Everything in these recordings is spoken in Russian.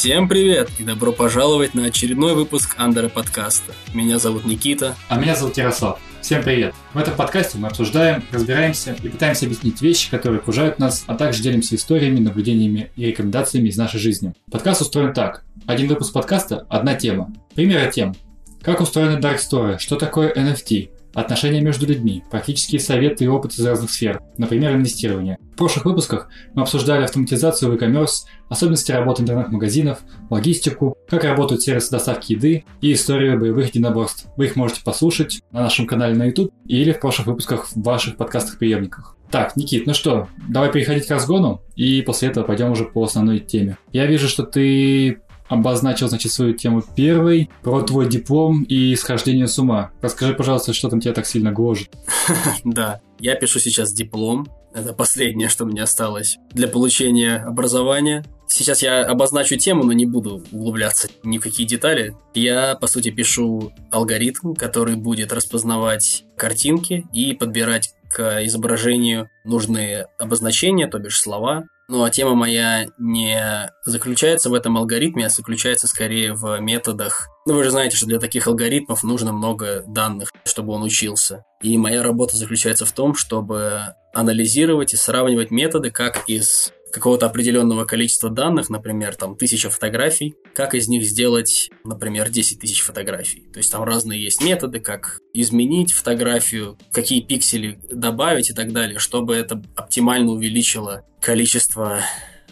Всем привет и добро пожаловать на очередной выпуск Андера подкаста. Меня зовут Никита. А меня зовут Ярослав. Всем привет! В этом подкасте мы обсуждаем, разбираемся и пытаемся объяснить вещи, которые окружают нас, а также делимся историями, наблюдениями и рекомендациями из нашей жизни. Подкаст устроен так. Один выпуск подкаста – одна тема. Примеры тем. Как устроена Dark Story? Что такое NFT? Отношения между людьми, практические советы и опыт из разных сфер, например, инвестирование. В прошлых выпусках мы обсуждали автоматизацию в e-commerce, особенности работы интернет-магазинов, логистику, как работают сервисы доставки еды и историю боевых единоборств. Вы их можете послушать на нашем канале на YouTube или в прошлых выпусках в ваших подкастах-преемниках. Так, Никит, ну что, давай переходить к разгону, и после этого пойдем уже по основной теме. Я вижу, что ты обозначил, значит, свою тему первой, про твой диплом и схождение с ума. Расскажи, пожалуйста, что там тебя так сильно гложет. Да, я пишу сейчас диплом. Это последнее, что мне осталось для получения образования. Сейчас я обозначу тему, но не буду углубляться ни в какие детали. Я, по сути, пишу алгоритм, который будет распознавать картинки и подбирать к изображению нужные обозначения, то бишь слова, ну а тема моя не заключается в этом алгоритме, а заключается скорее в методах. Ну вы же знаете, что для таких алгоритмов нужно много данных, чтобы он учился. И моя работа заключается в том, чтобы анализировать и сравнивать методы как из какого-то определенного количества данных, например, там тысяча фотографий, как из них сделать, например, 10 тысяч фотографий. То есть там разные есть методы, как изменить фотографию, какие пиксели добавить и так далее, чтобы это оптимально увеличило количество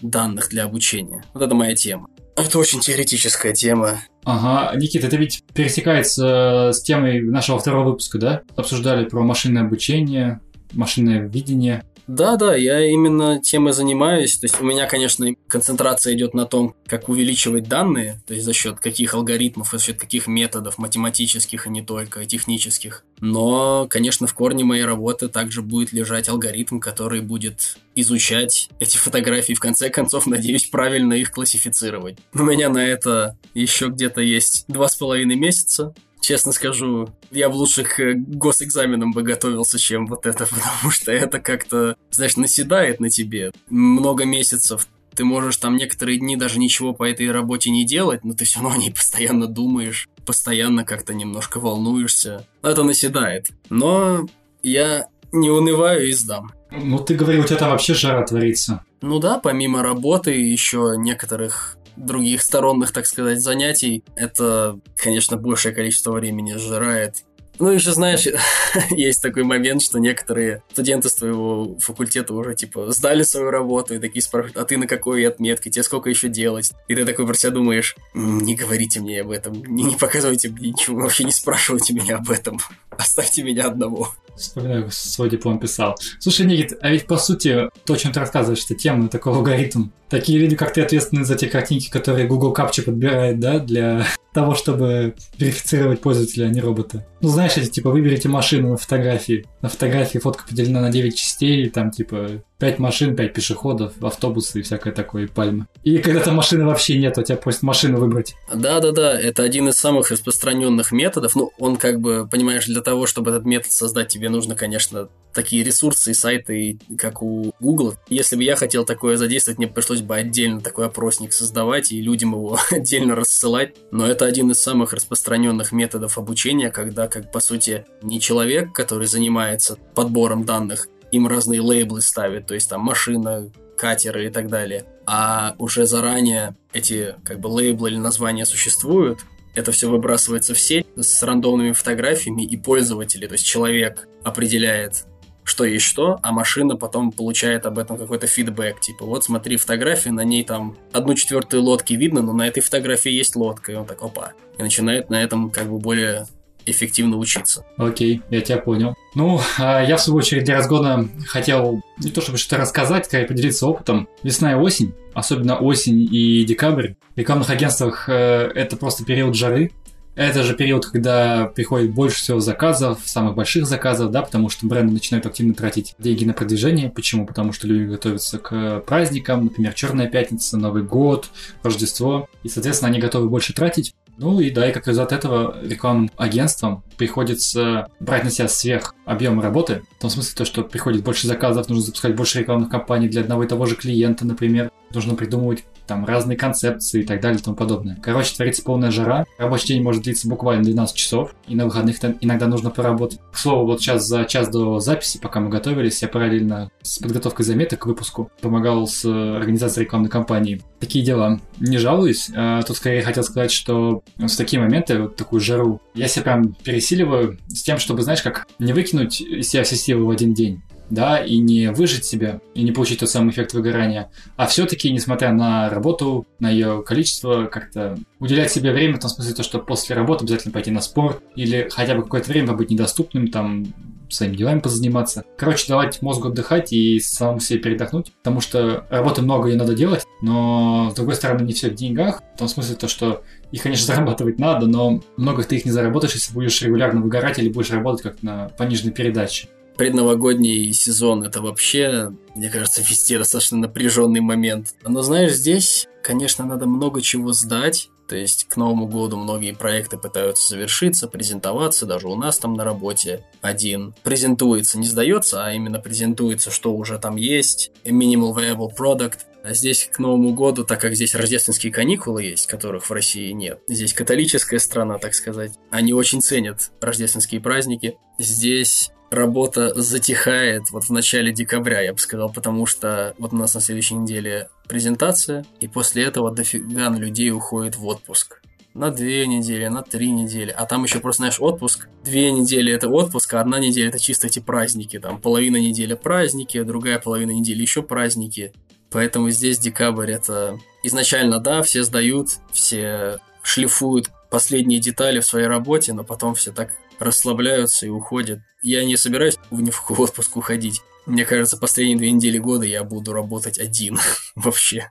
данных для обучения. Вот это моя тема. Это очень теоретическая тема. Ага, Никита, это ведь пересекается с темой нашего второго выпуска, да? Обсуждали про машинное обучение, машинное видение. Да, да, я именно тем и занимаюсь. То есть у меня, конечно, концентрация идет на том, как увеличивать данные, то есть за счет каких алгоритмов, за счет каких методов математических, и не только, технических. Но, конечно, в корне моей работы также будет лежать алгоритм, который будет изучать эти фотографии, в конце концов, надеюсь, правильно их классифицировать. У меня на это еще где-то есть два с половиной месяца. Честно скажу, я в лучших э, госэкзаменам бы готовился, чем вот это, потому что это как-то, знаешь, наседает на тебе. Много месяцев ты можешь там некоторые дни даже ничего по этой работе не делать, но ты все равно о ней постоянно думаешь, постоянно как-то немножко волнуешься. Это наседает. Но я не унываю и сдам. Ну, ты говорил, у тебя там вообще жара творится. Ну да, помимо работы, еще некоторых других сторонных, так сказать, занятий, это, конечно, большее количество времени сжирает. Ну, еще знаешь, есть такой момент, что некоторые студенты с твоего факультета уже, типа, сдали свою работу и такие спрашивают, а ты на какой отметке, тебе сколько еще делать? И ты такой про себя думаешь, не говорите мне об этом, не, не показывайте мне ничего, вообще не спрашивайте меня об этом, оставьте меня одного. Вспоминаю, свой диплом писал. Слушай, Никит, а ведь по сути, то, чем ты рассказываешь, это тема, такой алгоритм. Такие люди, как ты, ответственны за те картинки, которые Google Captcha подбирает, да, для того, чтобы верифицировать пользователя, а не робота. Ну, знаешь, эти, типа, выберите машину на фотографии. На фотографии фотка поделена на 9 частей, там, типа, 5 машин, 5 пешеходов, автобусы и всякое такое, и пальмы. И когда там машины вообще нет, у тебя просят машину выбрать. Да-да-да, это один из самых распространенных методов. Ну, он как бы, понимаешь, для того, чтобы этот метод создать, тебе нужно, конечно, такие ресурсы и сайты, как у Google. Если бы я хотел такое задействовать, мне пришлось бы отдельно такой опросник создавать и людям его отдельно рассылать. Но это один из самых распространенных методов обучения, когда, как по сути, не человек, который занимается подбором данных, им разные лейблы ставят, то есть там машина, катеры и так далее. А уже заранее эти как бы лейблы или названия существуют, это все выбрасывается в сеть с рандомными фотографиями, и пользователи, то есть человек определяет, что есть что, а машина потом получает об этом какой-то фидбэк. Типа, вот смотри, фотография, на ней там одну четвертую лодки видно, но на этой фотографии есть лодка. И он так, опа. И начинает на этом как бы более эффективно учиться. Окей, я тебя понял. Ну, а я в свою очередь для разгона хотел не то чтобы что-то рассказать, скорее поделиться опытом. Весна и осень, особенно осень и декабрь. В рекламных агентствах э, это просто период жары, это же период, когда приходит больше всего заказов, самых больших заказов, да, потому что бренды начинают активно тратить деньги на продвижение. Почему? Потому что люди готовятся к праздникам, например, Черная пятница, Новый год, Рождество, и, соответственно, они готовы больше тратить. Ну и да, и как результат этого рекламным агентствам приходится брать на себя сверх объем работы. В том смысле, то, что приходит больше заказов, нужно запускать больше рекламных кампаний для одного и того же клиента, например. Нужно придумывать там разные концепции и так далее и тому подобное. Короче, творится полная жара, рабочий день может длиться буквально 12 часов, и на выходных иногда нужно поработать. К слову, вот сейчас за час до записи, пока мы готовились, я параллельно с подготовкой заметок к выпуску помогал с организацией рекламной кампании. Такие дела. Не жалуюсь, а тут скорее хотел сказать, что в такие моменты, вот такую жару, я себя прям пересиливаю с тем, чтобы, знаешь, как не выкинуть из себя все силы в один день да, и не выжить себя, и не получить тот самый эффект выгорания, а все-таки, несмотря на работу, на ее количество, как-то уделять себе время, в том смысле, то, что после работы обязательно пойти на спорт, или хотя бы какое-то время быть недоступным, там, своими делами позаниматься. Короче, давать мозгу отдыхать и самому себе передохнуть, потому что работы много и надо делать, но, с другой стороны, не все в деньгах, в том смысле, то, что их, конечно, зарабатывать надо, но много ты их не заработаешь, если будешь регулярно выгорать или будешь работать как на пониженной передаче предновогодний сезон это вообще, мне кажется, везде достаточно напряженный момент. Но знаешь, здесь, конечно, надо много чего сдать. То есть к Новому году многие проекты пытаются завершиться, презентоваться, даже у нас там на работе один презентуется, не сдается, а именно презентуется, что уже там есть, minimal viable product. А здесь к Новому году, так как здесь рождественские каникулы есть, которых в России нет, здесь католическая страна, так сказать, они очень ценят рождественские праздники. Здесь работа затихает вот в начале декабря, я бы сказал, потому что вот у нас на следующей неделе презентация, и после этого дофига людей уходит в отпуск. На две недели, на три недели. А там еще просто, знаешь, отпуск. Две недели это отпуск, а одна неделя это чисто эти праздники. Там половина недели праздники, другая половина недели еще праздники. Поэтому здесь декабрь это... Изначально, да, все сдают, все шлифуют последние детали в своей работе, но потом все так расслабляются и уходят. Я не собираюсь в ни в отпуск уходить. Мне кажется, последние две недели года я буду работать один вообще.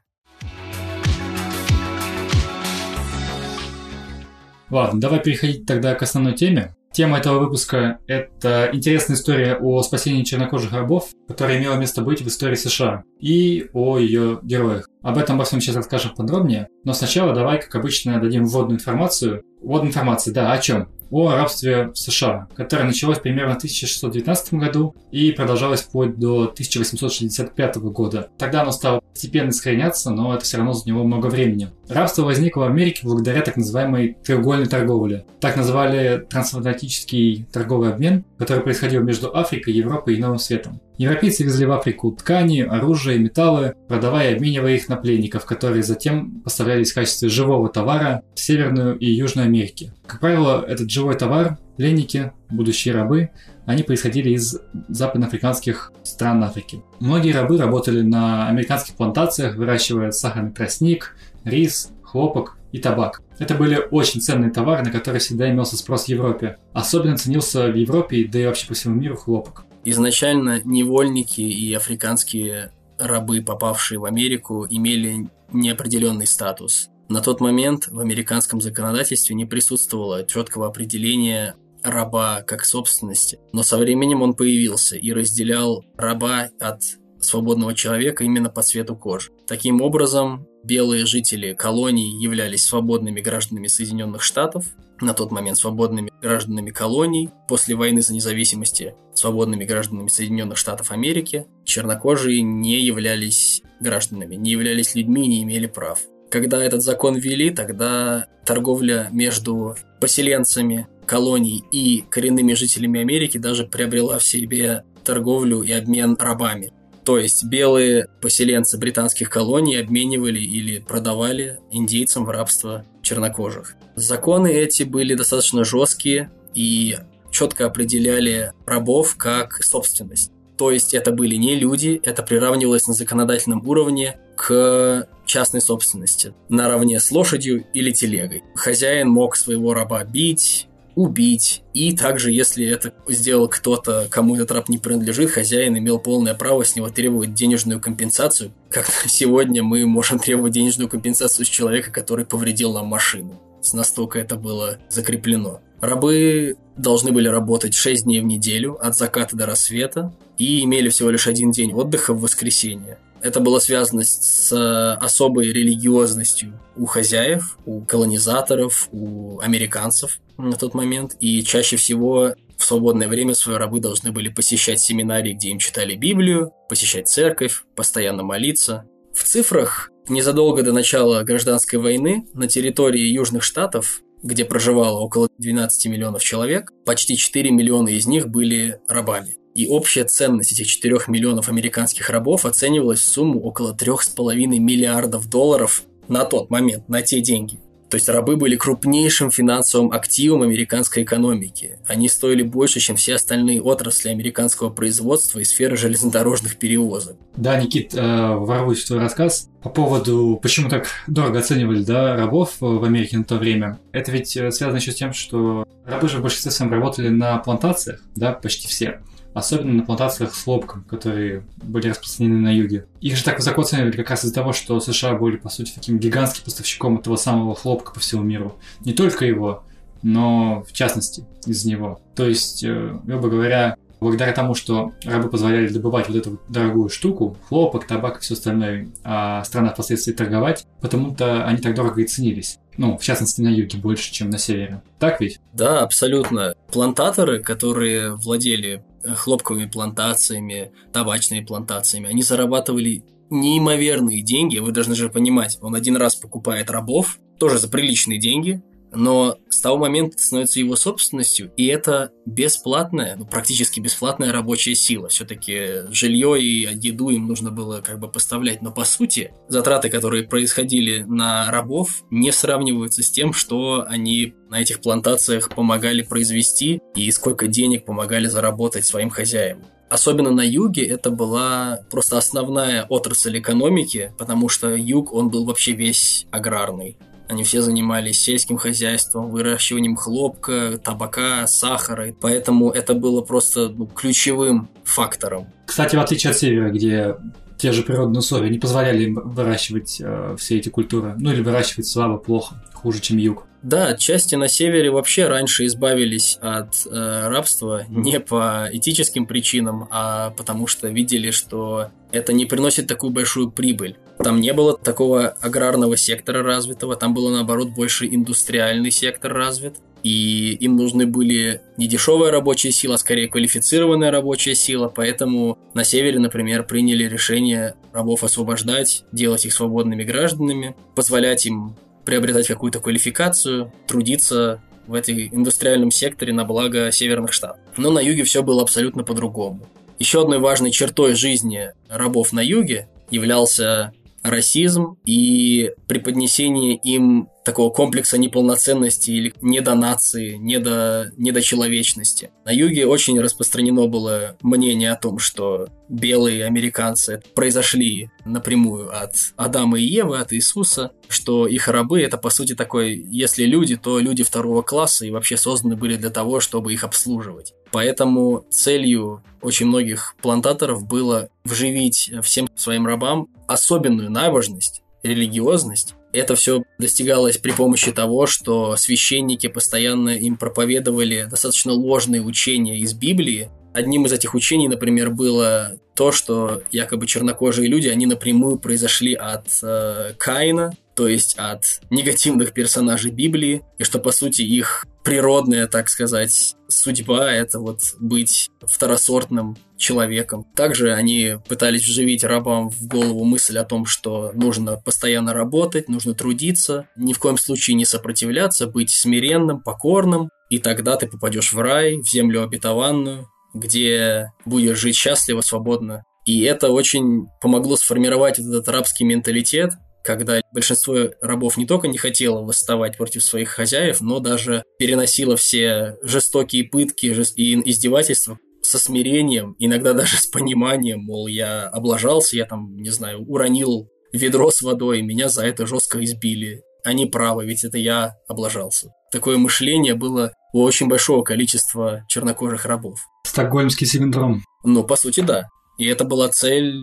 Ладно, давай переходить тогда к основной теме. Тема этого выпуска – это интересная история о спасении чернокожих рабов, которая имела место быть в истории США, и о ее героях. Об этом во всем сейчас расскажем подробнее, но сначала давай, как обычно, дадим вводную информацию. Вводная информация, да, о чем? о рабстве в США, которое началось примерно в 1619 году и продолжалось вплоть до 1865 года. Тогда оно стало постепенно искореняться, но это все равно заняло много времени. Рабство возникло в Америке благодаря так называемой треугольной торговле. Так называли трансатлантический торговый обмен, который происходил между Африкой, Европой и Новым Светом. Европейцы везли в Африку ткани, оружие, металлы, продавая и обменивая их на пленников, которые затем поставлялись в качестве живого товара в Северную и Южную Америки. Как правило, этот живой товар, пленники, будущие рабы, они происходили из западноафриканских стран Африки. Многие рабы работали на американских плантациях, выращивая сахарный тростник, рис, хлопок и табак. Это были очень ценные товары, на которые всегда имелся спрос в Европе. Особенно ценился в Европе, да и вообще по всему миру хлопок. Изначально невольники и африканские рабы, попавшие в Америку, имели неопределенный статус. На тот момент в американском законодательстве не присутствовало четкого определения раба как собственности. Но со временем он появился и разделял раба от свободного человека именно по цвету кожи. Таким образом, белые жители колоний являлись свободными гражданами Соединенных Штатов, на тот момент свободными гражданами колоний, после войны за независимости свободными гражданами Соединенных Штатов Америки, чернокожие не являлись гражданами, не являлись людьми, не имели прав. Когда этот закон ввели, тогда торговля между поселенцами колоний и коренными жителями Америки даже приобрела в себе торговлю и обмен рабами. То есть белые поселенцы британских колоний обменивали или продавали индейцам в рабство чернокожих. Законы эти были достаточно жесткие и четко определяли рабов как собственность. То есть это были не люди, это приравнивалось на законодательном уровне к частной собственности, наравне с лошадью или телегой. Хозяин мог своего раба бить, убить. И также, если это сделал кто-то, кому этот раб не принадлежит, хозяин имел полное право с него требовать денежную компенсацию. Как сегодня мы можем требовать денежную компенсацию с человека, который повредил нам машину. Настолько это было закреплено. Рабы должны были работать 6 дней в неделю от заката до рассвета и имели всего лишь один день отдыха в воскресенье. Это было связано с особой религиозностью у хозяев, у колонизаторов, у американцев на тот момент. И чаще всего в свободное время свои рабы должны были посещать семинарии, где им читали Библию, посещать церковь, постоянно молиться. В цифрах незадолго до начала гражданской войны на территории Южных Штатов где проживало около 12 миллионов человек, почти 4 миллиона из них были рабами. И общая ценность этих 4 миллионов американских рабов оценивалась в сумму около 3,5 миллиардов долларов на тот момент, на те деньги. То есть рабы были крупнейшим финансовым активом американской экономики. Они стоили больше, чем все остальные отрасли американского производства и сферы железнодорожных перевозок. Да, Никит, э, ворвусь в твой рассказ по поводу, почему так дорого оценивали да, рабов в Америке на то время. Это ведь э, связано еще с тем, что рабы же в большинстве своем работали на плантациях, да, почти все особенно на плантациях с хлопком, которые были распространены на юге. Их же так высоко ценили как раз из-за того, что США были, по сути, таким гигантским поставщиком этого самого хлопка по всему миру. Не только его, но в частности из него. То есть, э, грубо говоря, благодаря тому, что рабы позволяли добывать вот эту дорогую штуку, хлопок, табак и все остальное, а страна впоследствии торговать, потому-то они так дорого и ценились. Ну, в частности, на юге больше, чем на севере. Так ведь? Да, абсолютно. Плантаторы, которые владели хлопковыми плантациями, табачными плантациями. Они зарабатывали неимоверные деньги. Вы должны же понимать, он один раз покупает рабов, тоже за приличные деньги, но с того момента становится его собственностью, и это бесплатная, ну, практически бесплатная рабочая сила. Все-таки жилье и еду им нужно было как бы поставлять, но по сути затраты, которые происходили на рабов, не сравниваются с тем, что они на этих плантациях помогали произвести и сколько денег помогали заработать своим хозяевам. Особенно на юге это была просто основная отрасль экономики, потому что юг, он был вообще весь аграрный. Они все занимались сельским хозяйством, выращиванием хлопка, табака, сахара. Поэтому это было просто ну, ключевым фактором. Кстати, в отличие от севера, где те же природные условия не позволяли им выращивать э, все эти культуры. Ну или выращивать слабо, плохо, хуже, чем юг. Да, отчасти на севере вообще раньше избавились от э, рабства не по этическим причинам, а потому что видели, что это не приносит такую большую прибыль. Там не было такого аграрного сектора развитого, там было наоборот больше индустриальный сектор развит. И им нужны были не дешевая рабочая сила, а скорее квалифицированная рабочая сила, поэтому на севере, например, приняли решение рабов освобождать, делать их свободными гражданами, позволять им приобретать какую-то квалификацию, трудиться в этой индустриальном секторе на благо северных штатов. Но на юге все было абсолютно по-другому. Еще одной важной чертой жизни рабов на юге являлся расизм и преподнесение им такого комплекса неполноценности или недонации, недо, недочеловечности. На юге очень распространено было мнение о том, что белые американцы произошли напрямую от Адама и Евы, от Иисуса, что их рабы это по сути такой, если люди, то люди второго класса и вообще созданы были для того, чтобы их обслуживать. Поэтому целью очень многих плантаторов было вживить всем своим рабам особенную набожность, религиозность. Это все достигалось при помощи того, что священники постоянно им проповедовали достаточно ложные учения из Библии. Одним из этих учений, например, было то, что якобы чернокожие люди, они напрямую произошли от э, Каина, то есть от негативных персонажей Библии, и что, по сути, их природная, так сказать, судьба – это вот быть второсортным человеком. Также они пытались вживить рабам в голову мысль о том, что нужно постоянно работать, нужно трудиться, ни в коем случае не сопротивляться, быть смиренным, покорным, и тогда ты попадешь в рай, в землю обетованную, где будешь жить счастливо, свободно. И это очень помогло сформировать этот рабский менталитет, когда большинство рабов не только не хотело восставать против своих хозяев, но даже переносило все жестокие пытки и издевательства со смирением, иногда даже с пониманием, мол, я облажался, я там, не знаю, уронил ведро с водой, меня за это жестко избили. Они правы, ведь это я облажался. Такое мышление было у очень большого количества чернокожих рабов. Стокгольмский синдром. Ну, по сути, да. И это была цель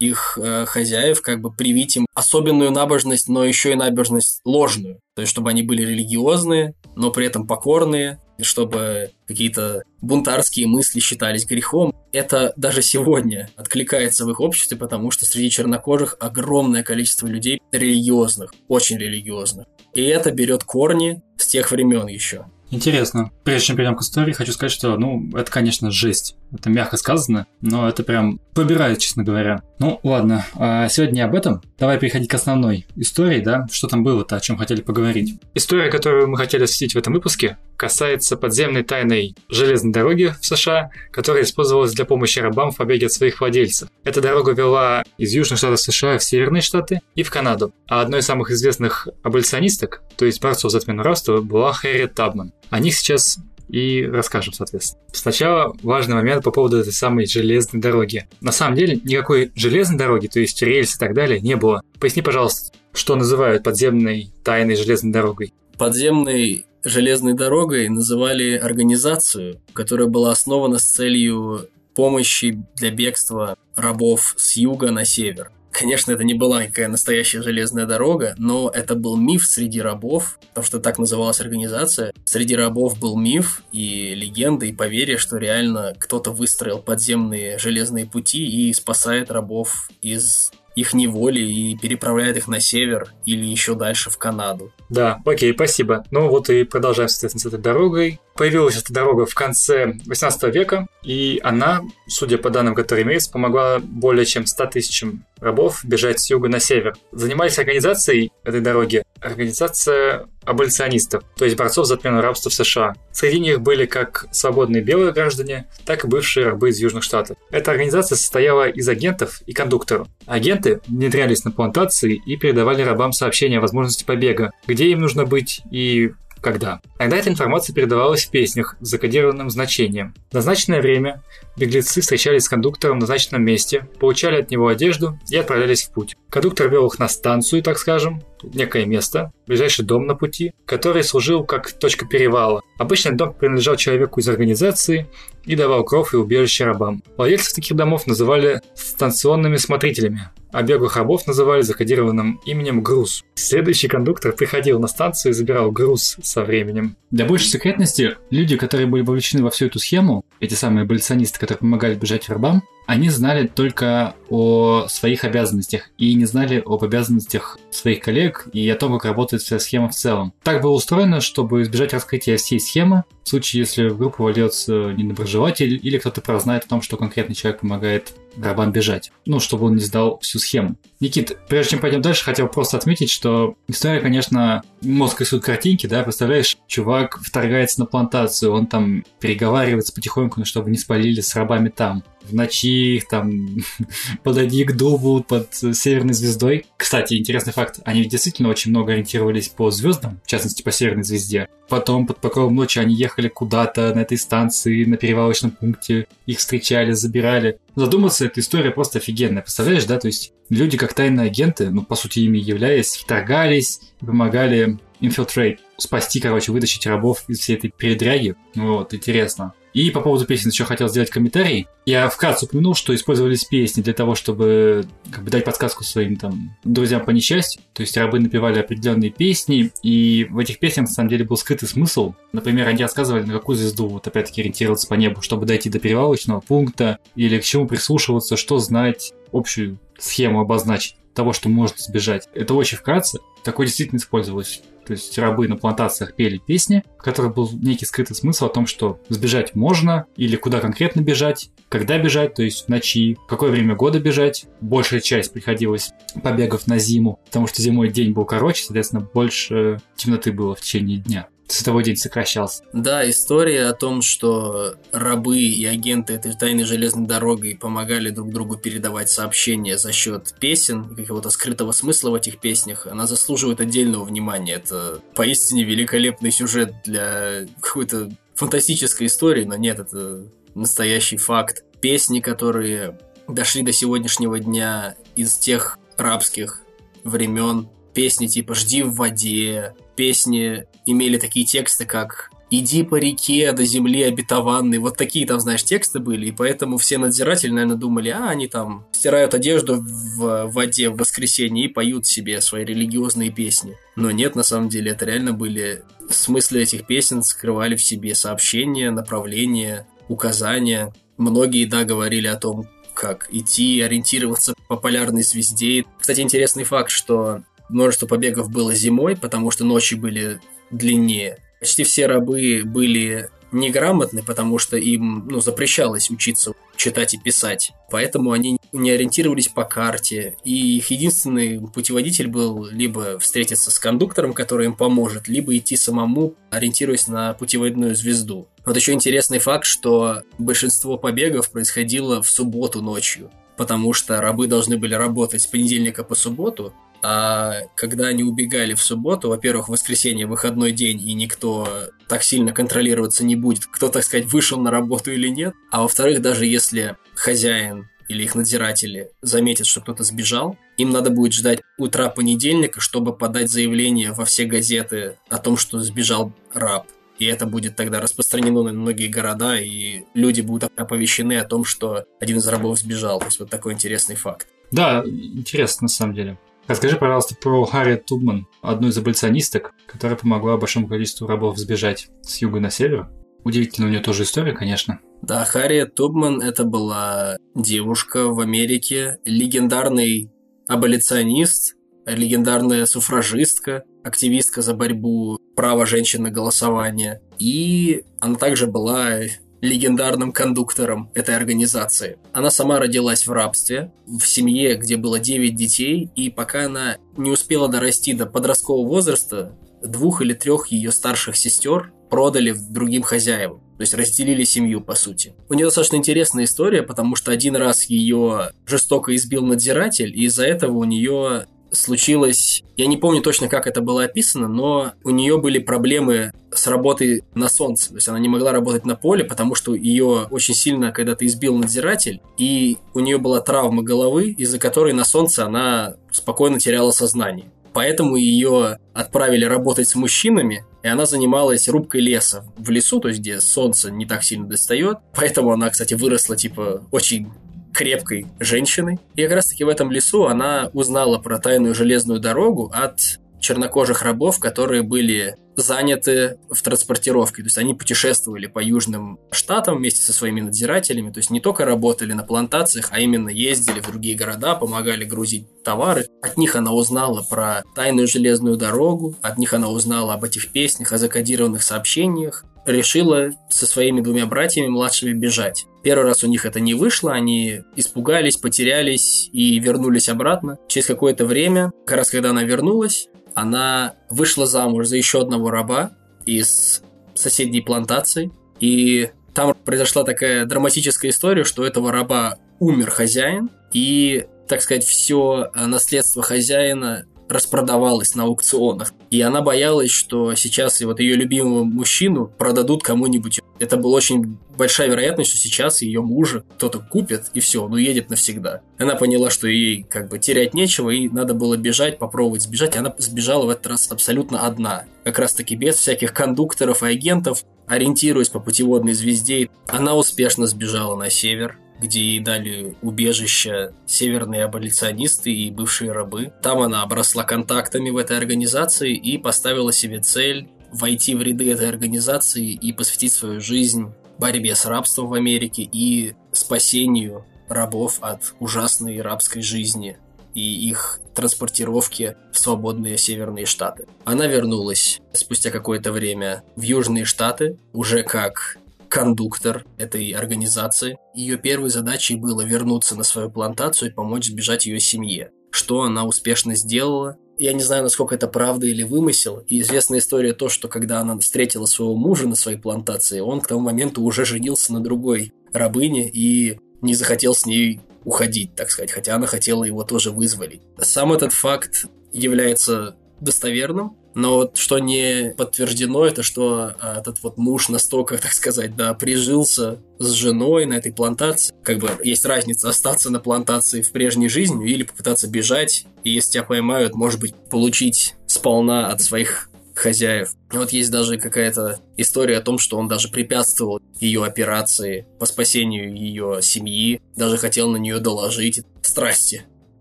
их э, хозяев, как бы привить им особенную набожность, но еще и набожность ложную. То есть, чтобы они были религиозные, но при этом покорные, чтобы какие-то бунтарские мысли считались грехом. Это даже сегодня откликается в их обществе, потому что среди чернокожих огромное количество людей религиозных, очень религиозных. И это берет корни с тех времен еще. Интересно. Прежде чем перейдем к истории, хочу сказать, что, ну, это, конечно, жесть. Это мягко сказано, но это прям побирает, честно говоря. Ну, ладно, а сегодня не об этом. Давай переходить к основной истории, да? Что там было-то, о чем хотели поговорить. История, которую мы хотели осветить в этом выпуске, касается подземной тайной железной дороги в США, которая использовалась для помощи рабам в побеге от своих владельцев. Эта дорога вела из южных штатов США в северные штаты и в Канаду. А одной из самых известных аболиционисток, то есть борцов за отмену рабства, была Хэрриет Табман. О них сейчас и расскажем, соответственно. Сначала важный момент по поводу этой самой железной дороги. На самом деле никакой железной дороги, то есть рельс и так далее, не было. Поясни, пожалуйста, что называют подземной тайной железной дорогой? Подземной железной дорогой называли организацию, которая была основана с целью помощи для бегства рабов с юга на север. Конечно, это не была никакая настоящая железная дорога, но это был миф среди рабов, потому что так называлась организация. Среди рабов был миф и легенда, и поверье, что реально кто-то выстроил подземные железные пути и спасает рабов из их неволи и переправляет их на север или еще дальше в Канаду. Да, окей, спасибо. Ну вот и продолжаем, соответственно, с этой дорогой. Появилась эта дорога в конце 18 века, и она, судя по данным, которые имеются, помогла более чем 100 тысячам рабов бежать с юга на север. Занимались организацией этой дороги организация аболиционистов, то есть борцов за отмену рабства в США. Среди них были как свободные белые граждане, так и бывшие рабы из Южных Штатов. Эта организация состояла из агентов и кондукторов. Агенты внедрялись на плантации и передавали рабам сообщения о возможности побега, где им нужно быть и когда. Тогда эта информация передавалась в песнях с закодированным значением. В назначенное время беглецы встречались с кондуктором в назначенном месте, получали от него одежду и отправлялись в путь. Кондуктор вел их на станцию, так скажем, некое место, ближайший дом на пути, который служил как точка перевала. Обычно дом принадлежал человеку из организации и давал кров и убежище рабам. Владельцев таких домов называли станционными смотрителями, а беглых рабов называли закодированным именем груз. Следующий кондуктор приходил на станцию и забирал груз со временем. Для большей секретности, люди, которые были вовлечены во всю эту схему, эти самые аболиционисты, которые помогали бежать рабам, они знали только о своих обязанностях и не знали об обязанностях своих коллег и о том, как работает вся схема в целом. Так было устроено, чтобы избежать раскрытия всей схемы, в случае, если в группу вольется недоброжелатель или кто-то прознает о том, что конкретный человек помогает рабам бежать. Ну, чтобы он не сдал всю схему. Никит, прежде чем пойдем дальше, хотел просто отметить, что история, конечно, мозг рисует картинки, да, представляешь, чувак вторгается на плантацию, он там переговаривается потихоньку, ну, чтобы не спалили с рабами там в ночи, их там, подойди к дубу под северной звездой. Кстати, интересный факт, они действительно очень много ориентировались по звездам, в частности, по северной звезде. Потом под покровом ночи они ехали куда-то на этой станции, на перевалочном пункте, их встречали, забирали. Задуматься, эта история просто офигенная, представляешь, да? То есть люди, как тайные агенты, ну, по сути, ими являясь, вторгались помогали infiltrate, спасти, короче, вытащить рабов из всей этой передряги. Вот, интересно. И по поводу песен еще хотел сделать комментарий. Я вкратце упомянул, что использовались песни для того, чтобы как бы, дать подсказку своим там друзьям по несчастью. То есть рабы напевали определенные песни, и в этих песнях на самом деле был скрытый смысл. Например, они рассказывали, на какую звезду вот опять-таки ориентироваться по небу, чтобы дойти до перевалочного пункта, или к чему прислушиваться, что знать, общую схему обозначить того, что может сбежать. Это очень вкратце. Такое действительно использовалось то есть рабы на плантациях пели песни, в которых был некий скрытый смысл о том, что сбежать можно, или куда конкретно бежать, когда бежать, то есть в ночи, какое время года бежать. Большая часть приходилась побегов на зиму, потому что зимой день был короче, соответственно, больше темноты было в течение дня световой день сокращался. Да, история о том, что рабы и агенты этой тайной железной дороги помогали друг другу передавать сообщения за счет песен, какого-то скрытого смысла в этих песнях, она заслуживает отдельного внимания. Это поистине великолепный сюжет для какой-то фантастической истории, но нет, это настоящий факт. Песни, которые дошли до сегодняшнего дня из тех рабских времен, песни типа «Жди в воде», песни имели такие тексты, как «Иди по реке до земли обетованной». Вот такие там, знаешь, тексты были, и поэтому все надзиратели, наверное, думали, а, они там стирают одежду в воде в воскресенье и поют себе свои религиозные песни. Но нет, на самом деле, это реально были... Смыслы этих песен скрывали в себе сообщения, направления, указания. Многие, да, говорили о том, как идти, ориентироваться по полярной звезде. Кстати, интересный факт, что множество побегов было зимой, потому что ночи были длиннее. Почти все рабы были неграмотны, потому что им ну, запрещалось учиться читать и писать. Поэтому они не ориентировались по карте. И их единственный путеводитель был либо встретиться с кондуктором, который им поможет, либо идти самому, ориентируясь на путеводную звезду. Вот еще интересный факт, что большинство побегов происходило в субботу ночью, потому что рабы должны были работать с понедельника по субботу, а когда они убегали в субботу, во-первых, воскресенье выходной день, и никто так сильно контролироваться не будет, кто, так сказать, вышел на работу или нет. А во-вторых, даже если хозяин или их надзиратели заметят, что кто-то сбежал, им надо будет ждать утра понедельника, чтобы подать заявление во все газеты о том, что сбежал раб. И это будет тогда распространено на многие города, и люди будут оповещены о том, что один из рабов сбежал. То есть вот такой интересный факт. Да, интересно на самом деле. Расскажи, пожалуйста, про Харриет Тубман, одну из аболиционисток, которая помогла большому количеству рабов сбежать с юга на север. Удивительно, у нее тоже история, конечно. Да, Харриет Тубман – это была девушка в Америке, легендарный аболиционист, легендарная суфражистка, активистка за борьбу права женщин на голосование. И она также была легендарным кондуктором этой организации. Она сама родилась в рабстве, в семье, где было 9 детей, и пока она не успела дорасти до подросткового возраста, двух или трех ее старших сестер продали другим хозяевам. То есть разделили семью, по сути. У нее достаточно интересная история, потому что один раз ее жестоко избил надзиратель, и из-за этого у нее случилось, я не помню точно, как это было описано, но у нее были проблемы с работой на солнце. То есть она не могла работать на поле, потому что ее очень сильно когда-то избил надзиратель, и у нее была травма головы, из-за которой на солнце она спокойно теряла сознание. Поэтому ее отправили работать с мужчинами, и она занималась рубкой леса в лесу, то есть где солнце не так сильно достает. Поэтому она, кстати, выросла типа очень крепкой женщиной. И как раз-таки в этом лесу она узнала про тайную железную дорогу от чернокожих рабов, которые были заняты в транспортировке. То есть они путешествовали по южным штатам вместе со своими надзирателями. То есть не только работали на плантациях, а именно ездили в другие города, помогали грузить товары. От них она узнала про тайную железную дорогу, от них она узнала об этих песнях, о закодированных сообщениях. Решила со своими двумя братьями младшими бежать. Первый раз у них это не вышло, они испугались, потерялись и вернулись обратно. Через какое-то время, как раз когда она вернулась, она вышла замуж за еще одного раба из соседней плантации, и там произошла такая драматическая история, что у этого раба умер хозяин, и, так сказать, все наследство хозяина распродавалась на аукционах. И она боялась, что сейчас вот ее любимого мужчину продадут кому-нибудь. Это была очень большая вероятность, что сейчас ее мужа кто-то купит, и все, он уедет навсегда. Она поняла, что ей как бы терять нечего, и надо было бежать, попробовать сбежать. И она сбежала в этот раз абсолютно одна. Как раз таки без всяких кондукторов и агентов, ориентируясь по путеводной звезде. Она успешно сбежала на север, где ей дали убежище северные аболиционисты и бывшие рабы. Там она обросла контактами в этой организации и поставила себе цель войти в ряды этой организации и посвятить свою жизнь борьбе с рабством в Америке и спасению рабов от ужасной рабской жизни и их транспортировки в свободные северные штаты. Она вернулась спустя какое-то время в Южные Штаты уже как кондуктор этой организации. Ее первой задачей было вернуться на свою плантацию и помочь сбежать ее семье. Что она успешно сделала. Я не знаю, насколько это правда или вымысел. И известная история то, что когда она встретила своего мужа на своей плантации, он к тому моменту уже женился на другой рабыне и не захотел с ней уходить, так сказать, хотя она хотела его тоже вызволить. Сам этот факт является достоверным, но вот что не подтверждено, это что а, этот вот муж настолько, так сказать, да, прижился с женой на этой плантации. Как бы есть разница остаться на плантации в прежней жизни или попытаться бежать, и если тебя поймают, может быть, получить сполна от своих хозяев. Вот есть даже какая-то история о том, что он даже препятствовал ее операции по спасению ее семьи, даже хотел на нее доложить. Страсти.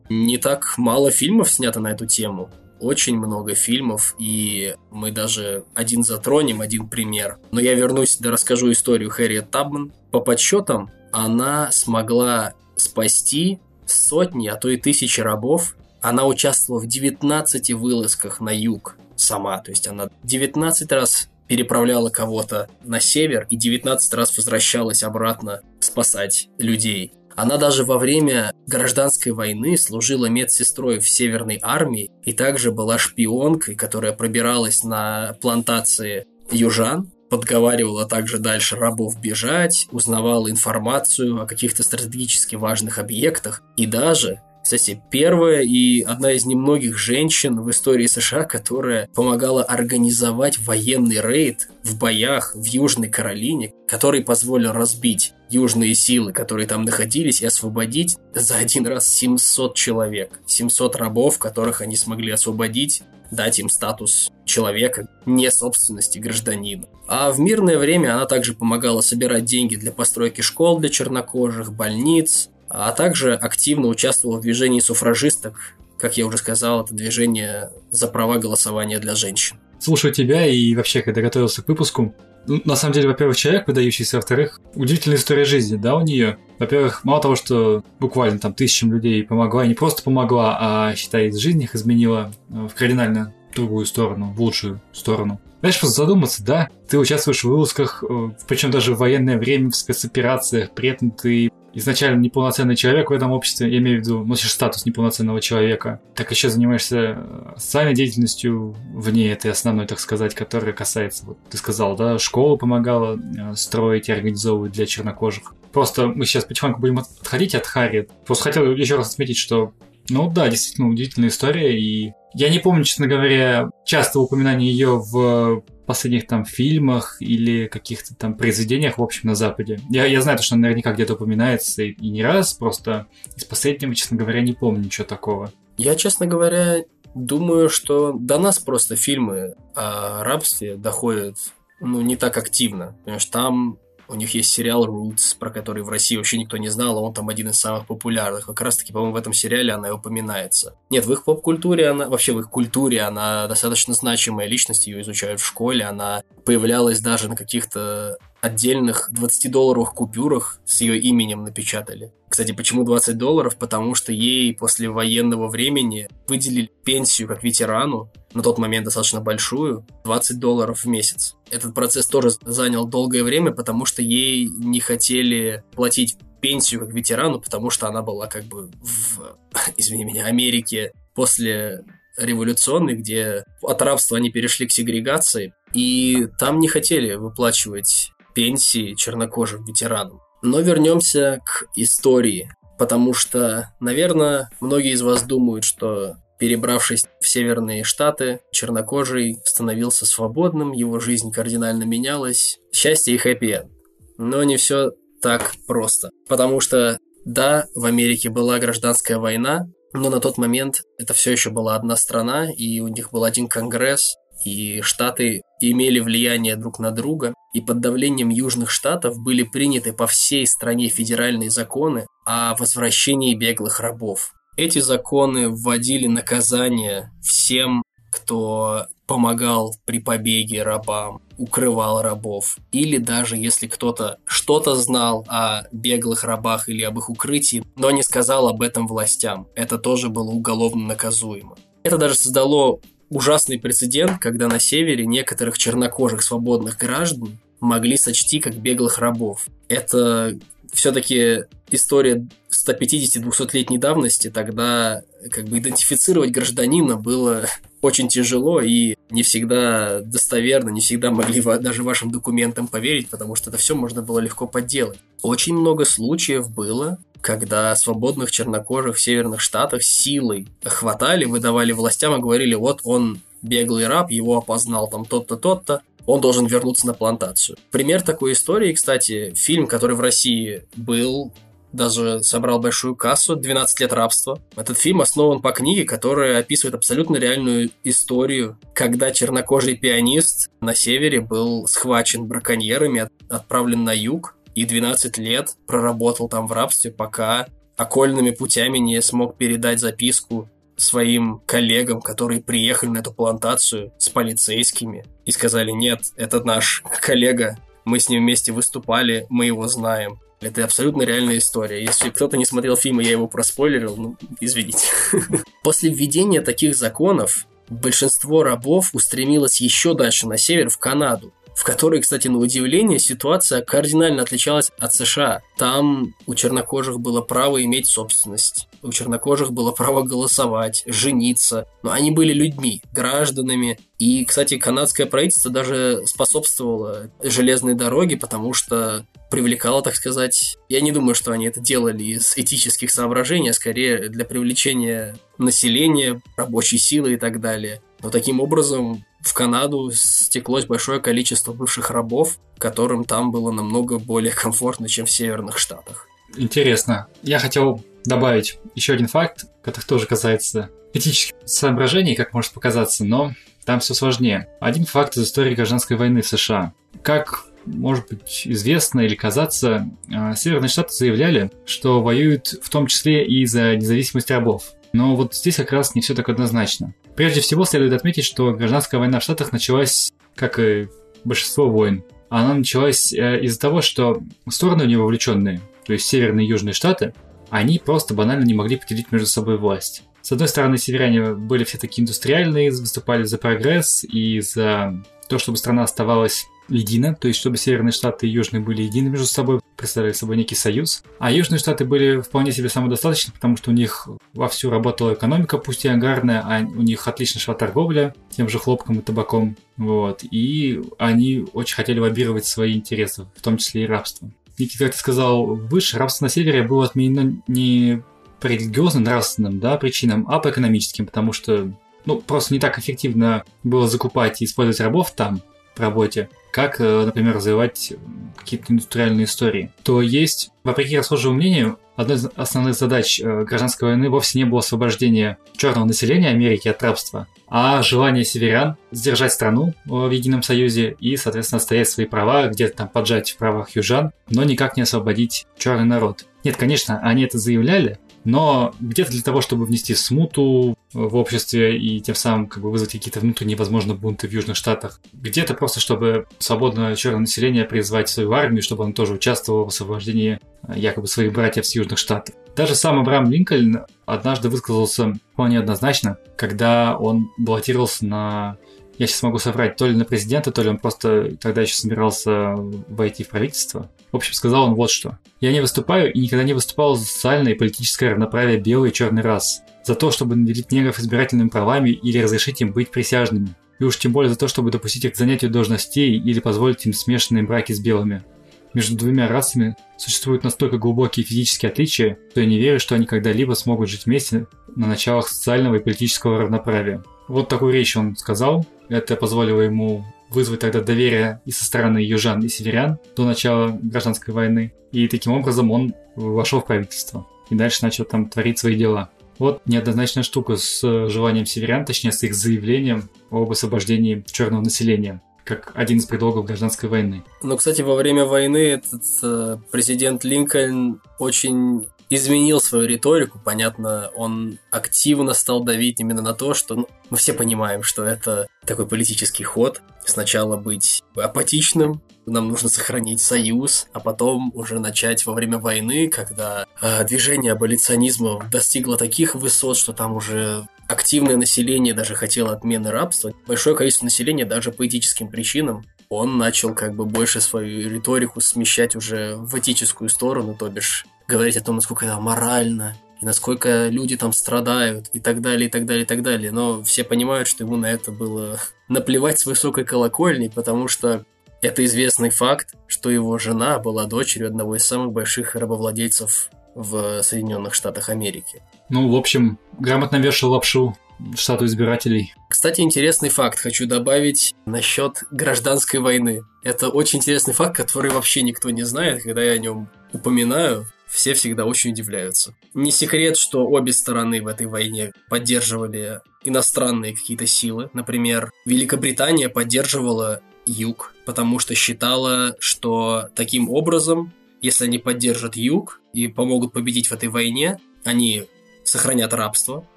Не так мало фильмов снято на эту тему очень много фильмов, и мы даже один затронем, один пример. Но я вернусь, да расскажу историю Хэрриет Табман. По подсчетам, она смогла спасти сотни, а то и тысячи рабов. Она участвовала в 19 вылазках на юг сама. То есть она 19 раз переправляла кого-то на север и 19 раз возвращалась обратно спасать людей. Она даже во время гражданской войны служила медсестрой в Северной армии и также была шпионкой, которая пробиралась на плантации южан, подговаривала также дальше рабов бежать, узнавала информацию о каких-то стратегически важных объектах и даже кстати, первая и одна из немногих женщин в истории США, которая помогала организовать военный рейд в боях в Южной Каролине, который позволил разбить южные силы, которые там находились, и освободить за один раз 700 человек. 700 рабов, которых они смогли освободить, дать им статус человека, не собственности гражданина. А в мирное время она также помогала собирать деньги для постройки школ для чернокожих, больниц, а также активно участвовал в движении суфражисток. Как я уже сказал, это движение за права голосования для женщин. Слушаю тебя и вообще, когда готовился к выпуску, ну, на самом деле, во-первых, человек выдающийся, во-вторых, удивительная история жизни, да, у нее. Во-первых, мало того, что буквально там тысячам людей помогла, не просто помогла, а, считай, жизнь их изменила э, в кардинально другую сторону, в лучшую сторону. Знаешь, просто задуматься, да, ты участвуешь в вылазках, э, причем даже в военное время, в спецоперациях, при этом ты изначально неполноценный человек в этом обществе, я имею в виду, носишь статус неполноценного человека, так еще занимаешься э, социальной деятельностью вне этой основной, так сказать, которая касается, вот ты сказал, да, школу помогала э, строить и организовывать для чернокожих. Просто мы сейчас потихоньку будем отходить от Харри. Просто хотел еще раз отметить, что ну да, действительно удивительная история, и я не помню, честно говоря, часто упоминания ее в последних там фильмах или каких-то там произведениях, в общем, на Западе. Я, я знаю, что она наверняка где-то упоминается и, и не раз, просто из последнего, честно говоря, не помню ничего такого. Я, честно говоря, думаю, что до нас просто фильмы о рабстве доходят ну, не так активно. Что там у них есть сериал Roots, про который в России вообще никто не знал, а он там один из самых популярных. Как раз таки, по-моему, в этом сериале она и упоминается. Нет, в их поп-культуре она, вообще в их культуре она достаточно значимая личность, ее изучают в школе, она появлялась даже на каких-то отдельных 20-долларовых купюрах с ее именем напечатали. Кстати, почему 20 долларов? Потому что ей после военного времени выделили пенсию как ветерану, на тот момент достаточно большую, 20 долларов в месяц. Этот процесс тоже занял долгое время, потому что ей не хотели платить пенсию как ветерану, потому что она была как бы в, извини меня, Америке после революционной, где от рабства они перешли к сегрегации, и там не хотели выплачивать пенсии чернокожим ветеранам. Но вернемся к истории, потому что, наверное, многие из вас думают, что перебравшись в северные штаты, чернокожий становился свободным, его жизнь кардинально менялась, счастье и хэппи Но не все так просто, потому что да, в Америке была гражданская война, но на тот момент это все еще была одна страна, и у них был один конгресс, и штаты имели влияние друг на друга, и под давлением южных штатов были приняты по всей стране федеральные законы о возвращении беглых рабов. Эти законы вводили наказание всем, кто помогал при побеге рабам, укрывал рабов. Или даже если кто-то что-то знал о беглых рабах или об их укрытии, но не сказал об этом властям. Это тоже было уголовно наказуемо. Это даже создало ужасный прецедент, когда на севере некоторых чернокожих свободных граждан могли сочти как беглых рабов. Это все-таки история 150-200-летней давности, тогда как бы идентифицировать гражданина было очень тяжело и не всегда достоверно, не всегда могли даже вашим документам поверить, потому что это все можно было легко подделать. Очень много случаев было, когда свободных чернокожих в северных штатах силой хватали, выдавали властям и говорили, вот он беглый раб, его опознал там тот-то, тот-то, он должен вернуться на плантацию. Пример такой истории, кстати, фильм, который в России был, даже собрал большую кассу «12 лет рабства». Этот фильм основан по книге, которая описывает абсолютно реальную историю, когда чернокожий пианист на севере был схвачен браконьерами, отправлен на юг, и 12 лет проработал там в рабстве, пока окольными путями не смог передать записку своим коллегам, которые приехали на эту плантацию с полицейскими и сказали, нет, это наш коллега, мы с ним вместе выступали, мы его знаем. Это абсолютно реальная история. Если кто-то не смотрел фильм, и я его проспойлерил, ну, извините. После введения таких законов большинство рабов устремилось еще дальше на север, в Канаду. В которой, кстати, на удивление, ситуация кардинально отличалась от США. Там у чернокожих было право иметь собственность, у чернокожих было право голосовать, жениться, но они были людьми, гражданами. И, кстати, канадское правительство даже способствовало железной дороге, потому что привлекало, так сказать. Я не думаю, что они это делали из этических соображений, а скорее для привлечения населения, рабочей силы и так далее. Но таким образом в Канаду стеклось большое количество бывших рабов, которым там было намного более комфортно, чем в Северных Штатах. Интересно. Я хотел добавить еще один факт, который тоже касается этических соображений, как может показаться, но там все сложнее. Один факт из истории гражданской войны в США. Как может быть известно или казаться, а, Северные Штаты заявляли, что воюют в том числе и за независимость рабов. Но вот здесь как раз не все так однозначно. Прежде всего следует отметить, что гражданская война в Штатах началась, как и большинство войн, она началась э, из-за того, что стороны не вовлеченные, то есть северные и южные штаты, они просто банально не могли поделить между собой власть. С одной стороны, северяне были все такие индустриальные, выступали за прогресс и за то, чтобы страна оставалась едина, то есть чтобы северные штаты и южные были едины между собой, представляли собой некий союз. А южные штаты были вполне себе самодостаточны, потому что у них вовсю работала экономика, пусть и агарная, а у них отлично шла торговля тем же хлопком и табаком. Вот. И они очень хотели лоббировать свои интересы, в том числе и рабство. И, как ты сказал выше, рабство на севере было отменено не по религиозным, нравственным да, причинам, а по экономическим, потому что ну, просто не так эффективно было закупать и использовать рабов там, работе, как, э, например, развивать какие-то индустриальные истории, то есть, вопреки расхожему мнению, одной из основных задач э, гражданской войны вовсе не было освобождение черного населения Америки от рабства, а желание северян сдержать страну в Едином Союзе и, соответственно, стоять свои права, где-то там поджать в правах южан, но никак не освободить черный народ. Нет, конечно, они это заявляли, но где-то для того, чтобы внести смуту в обществе и тем самым как бы вызвать какие-то внутренние, возможно, бунты в Южных Штатах, где-то просто, чтобы свободное черное население призвать свою армию, чтобы оно тоже участвовало в освобождении э, якобы своих братьев с Южных Штатов. Даже сам Абрам Линкольн однажды высказался вполне однозначно, когда он баллотировался на я сейчас могу соврать, то ли на президента, то ли он просто тогда еще собирался войти в правительство. В общем, сказал он вот что. Я не выступаю и никогда не выступал за социальное и политическое равноправие белой и черной рас. За то, чтобы наделить негров избирательными правами или разрешить им быть присяжными. И уж тем более за то, чтобы допустить их к занятию должностей или позволить им смешанные браки с белыми. Между двумя расами существуют настолько глубокие физические отличия, что я не верю, что они когда-либо смогут жить вместе на началах социального и политического равноправия. Вот такую речь он сказал. Это позволило ему вызвать тогда доверие и со стороны южан и северян до начала гражданской войны. И таким образом он вошел в правительство. И дальше начал там творить свои дела. Вот неоднозначная штука с желанием северян, точнее с их заявлением об освобождении черного населения как один из предлогов гражданской войны. Но, кстати, во время войны этот э, президент Линкольн очень изменил свою риторику. Понятно, он активно стал давить именно на то, что ну, мы все понимаем, что это такой политический ход. Сначала быть апатичным, нам нужно сохранить союз, а потом уже начать во время войны, когда э, движение аболиционизма достигло таких высот, что там уже активное население даже хотело отмены рабства. Большое количество населения даже по этическим причинам он начал как бы больше свою риторику смещать уже в этическую сторону, то бишь говорить о том, насколько это морально, и насколько люди там страдают, и так далее, и так далее, и так далее. Но все понимают, что ему на это было наплевать с высокой колокольни, потому что это известный факт, что его жена была дочерью одного из самых больших рабовладельцев в Соединенных Штатах Америки. Ну, в общем, грамотно вешал лапшу штату избирателей. Кстати, интересный факт хочу добавить насчет гражданской войны. Это очень интересный факт, который вообще никто не знает, когда я о нем упоминаю все всегда очень удивляются. Не секрет, что обе стороны в этой войне поддерживали иностранные какие-то силы. Например, Великобритания поддерживала Юг, потому что считала, что таким образом, если они поддержат Юг и помогут победить в этой войне, они сохранят рабство,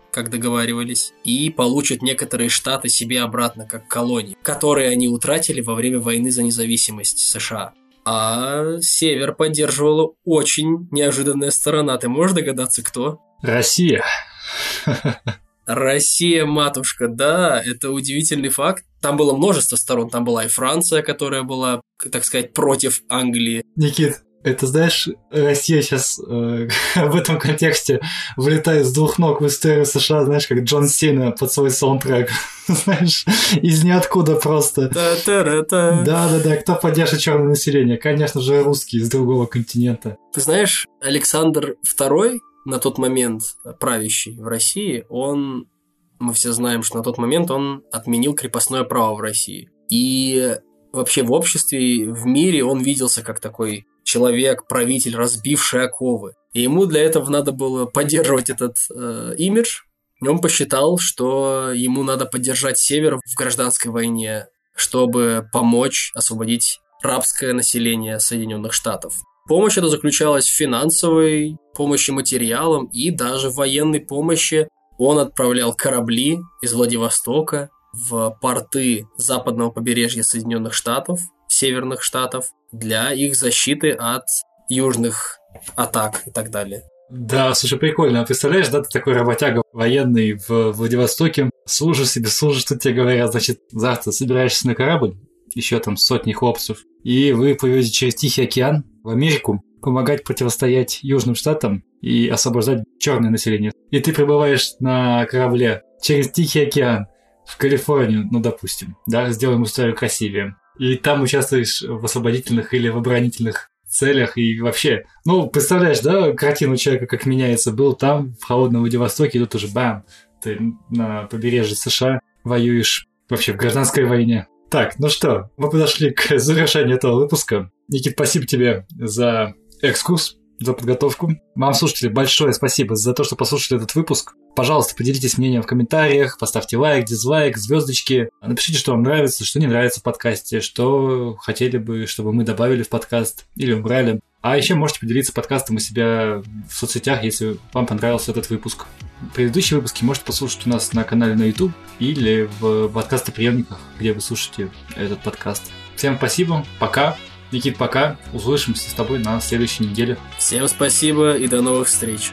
как договаривались, и получат некоторые штаты себе обратно, как колонии, которые они утратили во время войны за независимость США. А Север поддерживала очень неожиданная сторона. Ты можешь догадаться, кто? Россия. Россия, матушка, да, это удивительный факт. Там было множество сторон. Там была и Франция, которая была, так сказать, против Англии. Никит, это, знаешь, Россия сейчас э, в этом контексте вылетает с двух ног в историю США, знаешь, как Джон Сина под свой саундтрек. знаешь, из ниоткуда просто. Да-да-да, кто поддержит черное население? Конечно же, русские из другого континента. Ты знаешь, Александр II на тот момент правящий в России, он, мы все знаем, что на тот момент он отменил крепостное право в России. И вообще в обществе, в мире он виделся как такой человек, правитель, разбивший оковы. И ему для этого надо было поддерживать этот э, имидж. И он посчитал, что ему надо поддержать Север в гражданской войне, чтобы помочь освободить рабское население Соединенных Штатов. Помощь эта заключалась в финансовой помощи материалам и даже в военной помощи. Он отправлял корабли из Владивостока в порты западного побережья Соединенных Штатов, северных штатов, для их защиты от южных атак и так далее. Да, слушай, прикольно. А представляешь, да, ты такой работяга военный в Владивостоке, служишь себе, служишь, тут тебе говорят, значит, завтра собираешься на корабль, еще там сотни хлопцев, и вы плывете через Тихий океан в Америку, помогать противостоять Южным Штатам и освобождать черное население. И ты прибываешь на корабле через Тихий океан в Калифорнию, ну, допустим, да, сделаем историю красивее и там участвуешь в освободительных или в оборонительных целях и вообще. Ну, представляешь, да, картину человека, как меняется. Был там, в холодном Владивостоке, и тут уже бам, ты на побережье США воюешь вообще в гражданской войне. Так, ну что, мы подошли к завершению этого выпуска. Никит, спасибо тебе за экскурс за подготовку. Вам, слушатели, большое спасибо за то, что послушали этот выпуск. Пожалуйста, поделитесь мнением в комментариях, поставьте лайк, дизлайк, звездочки. Напишите, что вам нравится, что не нравится в подкасте, что хотели бы, чтобы мы добавили в подкаст или убрали. А еще можете поделиться подкастом у себя в соцсетях, если вам понравился этот выпуск. Предыдущие выпуски можете послушать у нас на канале на YouTube или в подкастоприемниках, где вы слушаете этот подкаст. Всем спасибо, пока. Никит, пока. Услышимся с тобой на следующей неделе. Всем спасибо и до новых встреч.